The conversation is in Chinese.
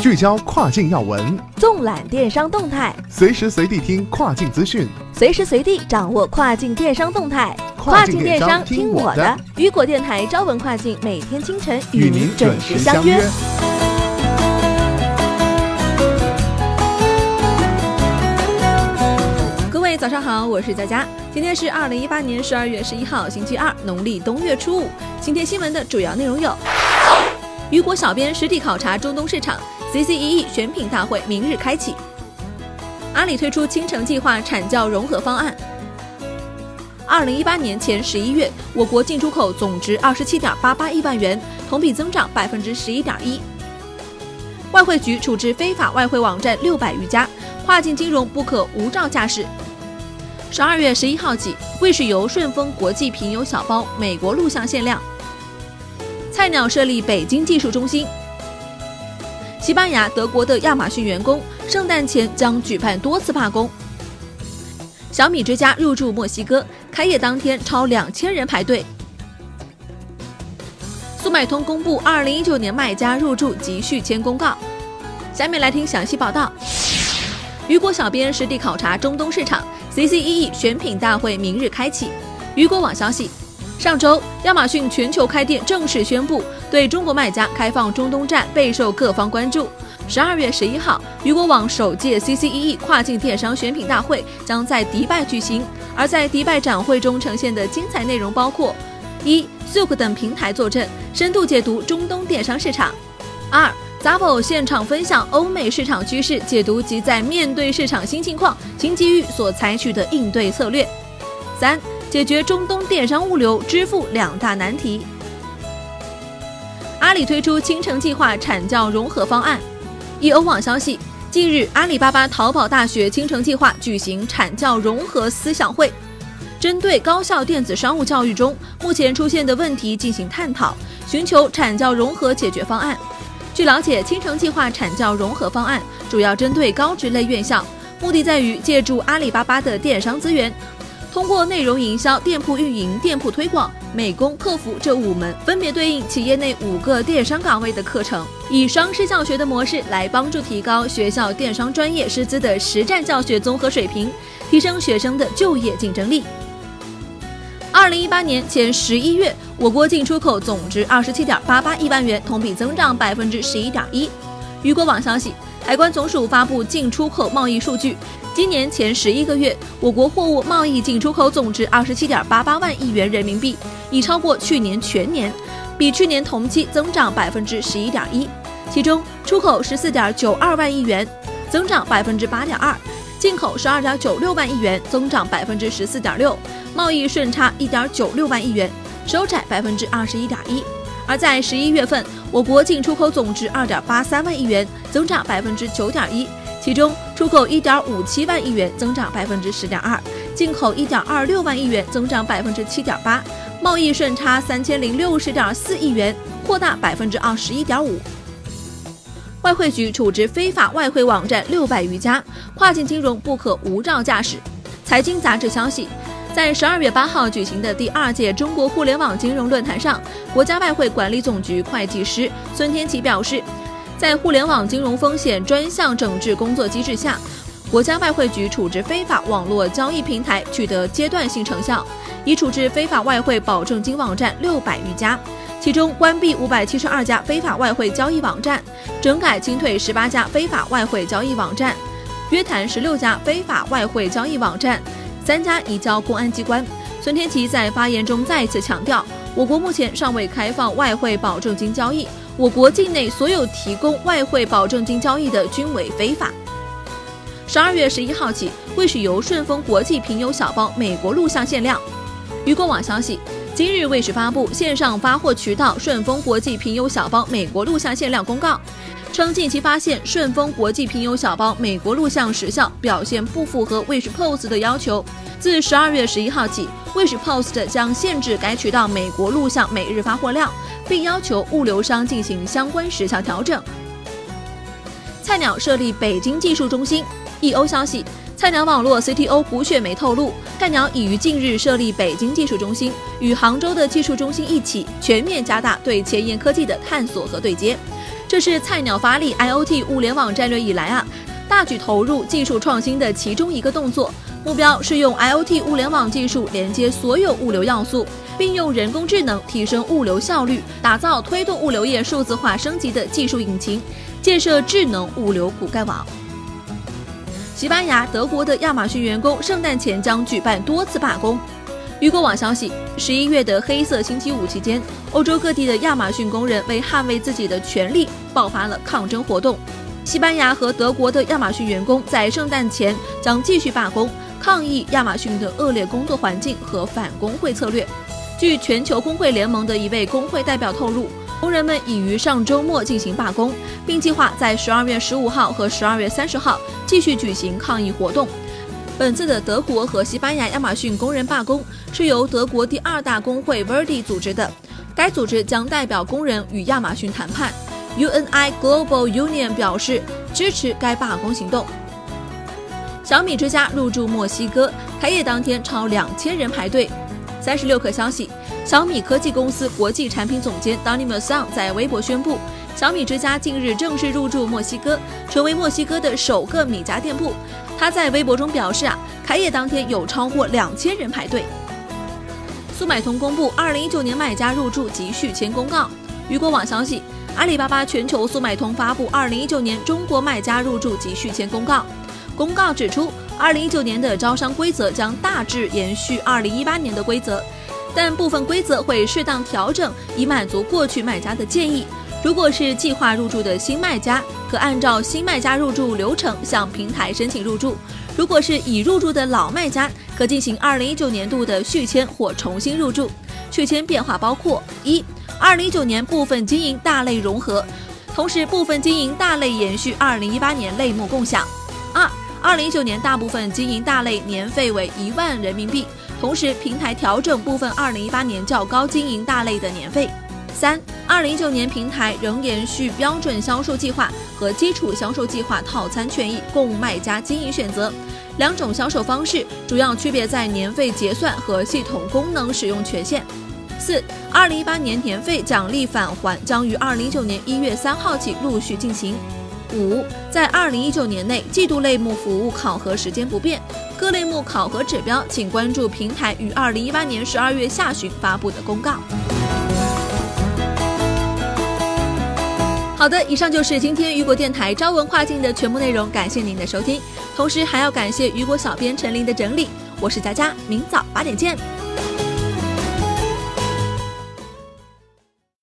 聚焦跨境要闻，纵览电商动态，随时随地听跨境资讯，随时随地掌握跨境电商动态。跨境电商听我的，雨果电台朝闻跨境，每天清晨与您准时相约。各位早上好，我是佳佳，今天是二零一八年十二月十一号，星期二，农历冬月初五。今天新闻的主要内容有：雨果小编实地考察中东市场。CCEE 选品大会明日开启。阿里推出青城计划产教融合方案。二零一八年前十一月，我国进出口总值二十七点八八亿万元，同比增长百分之十一点一。外汇局处置非法外汇网站六百余家，跨境金融不可无照驾驶。十二月十一号起，卫士游顺丰国际平邮小包美国录像限量。菜鸟设立北京技术中心。西班牙、德国的亚马逊员工圣诞前将举办多次罢工。小米之家入驻墨西哥，开业当天超两千人排队。速卖通公布二零一九年卖家入驻及续签公告。下面来听详细报道。雨果小编实地考察中东市场，CCEE 选品大会明日开启。雨果网消息。上周，亚马逊全球开店正式宣布对中国卖家开放中东站，备受各方关注。十二月十一号，雨果网首届 CCEE 跨境电商选品大会将在迪拜举行。而在迪拜展会中呈现的精彩内容包括：一，Souk 等平台坐镇，深度解读中东电商市场；二 Zappo 现场分享欧美市场趋势解读及在面对市场新情况、新机遇所采取的应对策略；三。解决中东电商物流支付两大难题。阿里推出青城计划产教融合方案。易欧网消息，近日阿里巴巴淘宝大学青城计划举行产教融合思想会，针对高校电子商务教育中目前出现的问题进行探讨，寻求产教融合解决方案。据了解，青城计划产教融合方案主要针对高职类院校，目的在于借助阿里巴巴的电商资源。通过内容营销、店铺运营、店铺推广、美工、客服这五门，分别对应企业内五个电商岗位的课程，以双师教学的模式来帮助提高学校电商专业师资的实战教学综合水平，提升学生的就业竞争力。二零一八年前十一月，我国进出口总值二十七点八八亿万元，同比增长百分之十一点一。雨果网消息，海关总署发布进出口贸易数据。今年前十一个月，我国货物贸易进出口总值二十七点八八万亿元人民币，已超过去年全年，比去年同期增长百分之十一点一。其中，出口十四点九二万亿元，增长百分之八点二；进口十二点九六万亿元，增长百分之十四点六；贸易顺差一点九六万亿元，收窄百分之二十一点一。而在十一月份，我国进出口总值二点八三万亿元，增长百分之九点一。其中，出口一点五七万亿元，增长百分之十点二；进口一点二六万亿元，增长百分之七点八；贸易顺差三千零六十点四亿元，扩大百分之二十一点五。外汇局处置非法外汇网站六百余家，跨境金融不可无照驾驶。财经杂志消息，在十二月八号举行的第二届中国互联网金融论坛上，国家外汇管理总局会计师孙天琪表示。在互联网金融风险专项整治工作机制下，国家外汇局处置非法网络交易平台取得阶段性成效，已处置非法外汇保证金网站六百余家，其中关闭五百七十二家非法外汇交易网站，整改清退十八家非法外汇交易网站，约谈十六家非法外汇交易网站，三家移交公安机关。孙天琪在发言中再次强调，我国目前尚未开放外汇保证金交易。我国境内所有提供外汇保证金交易的均为非法。十二月十一号起，未使由顺丰国际平邮小包美国录像限量。鱼果网消息，今日卫士发布线上发货渠道顺丰国际平邮小包美国录像限量公告，称近期发现顺丰国际平邮小包美国录像时效表现不符合卫士 POS 的要求。自十二月十一号起，卫士 post 将限制该渠道美国录像每日发货量。并要求物流商进行相关时效调整。菜鸟设立北京技术中心。易欧消息，菜鸟网络 CTO 胡雪梅透露，菜鸟已于近日设立北京技术中心，与杭州的技术中心一起全面加大对前沿科技的探索和对接。这是菜鸟发力 IOT 物联网战略以来啊，大举投入技术创新的其中一个动作。目标是用 IOT 物联网技术连接所有物流要素，并用人工智能提升物流效率，打造推动物流业数字化升级的技术引擎，建设智能物流骨干网。西班牙、德国的亚马逊员工圣诞前将举办多次罢工。雨果网消息，十一月的黑色星期五期间，欧洲各地的亚马逊工人为捍卫自己的权利，爆发了抗争活动。西班牙和德国的亚马逊员工在圣诞前将继续罢工。抗议亚马逊的恶劣工作环境和反工会策略。据全球工会联盟的一位工会代表透露，工人们已于上周末进行罢工，并计划在十二月十五号和十二月三十号继续举行抗议活动。本次的德国和西班牙亚马逊工人罢工是由德国第二大工会 Verdi 组织的，该组织将代表工人与亚马逊谈判。UNI Global Union 表示支持该罢工行动。小米之家入驻墨西哥，开业当天超两千人排队。三十六氪消息，小米科技公司国际产品总监 Donny m a s o n 在微博宣布，小米之家近日正式入驻墨西哥，成为墨西哥的首个米家店铺。他在微博中表示啊，开业当天有超过两千人排队。速买通公布二零一九年买家入驻及续签公告。雨果网消息，阿里巴巴全球速买通发布二零一九年中国买家入驻及续签公告。公告指出，二零一九年的招商规则将大致延续二零一八年的规则，但部分规则会适当调整，以满足过去卖家的建议。如果是计划入驻的新卖家，可按照新卖家入驻流程向平台申请入驻；如果是已入驻的老卖家，可进行二零一九年度的续签或重新入驻。续签变化包括：一、二零一九年部分经营大类融合，同时部分经营大类延续二零一八年类目共享；二。二零一九年大部分经营大类年费为一万人民币，同时平台调整部分二零一八年较高经营大类的年费。三，二零一九年平台仍延续标准销售计划和基础销售计划套餐权益供卖家经营选择，两种销售方式主要区别在年费结算和系统功能使用权限。四，二零一八年年费奖励返还将于二零一九年一月三号起陆续进行。五，在二零一九年内，季度类目服务考核时间不变，各类目考核指标请关注平台于二零一八年十二月下旬发布的公告。好的，以上就是今天雨果电台朝文跨境的全部内容，感谢您的收听，同时还要感谢雨果小编陈琳的整理。我是佳佳，明早八点见。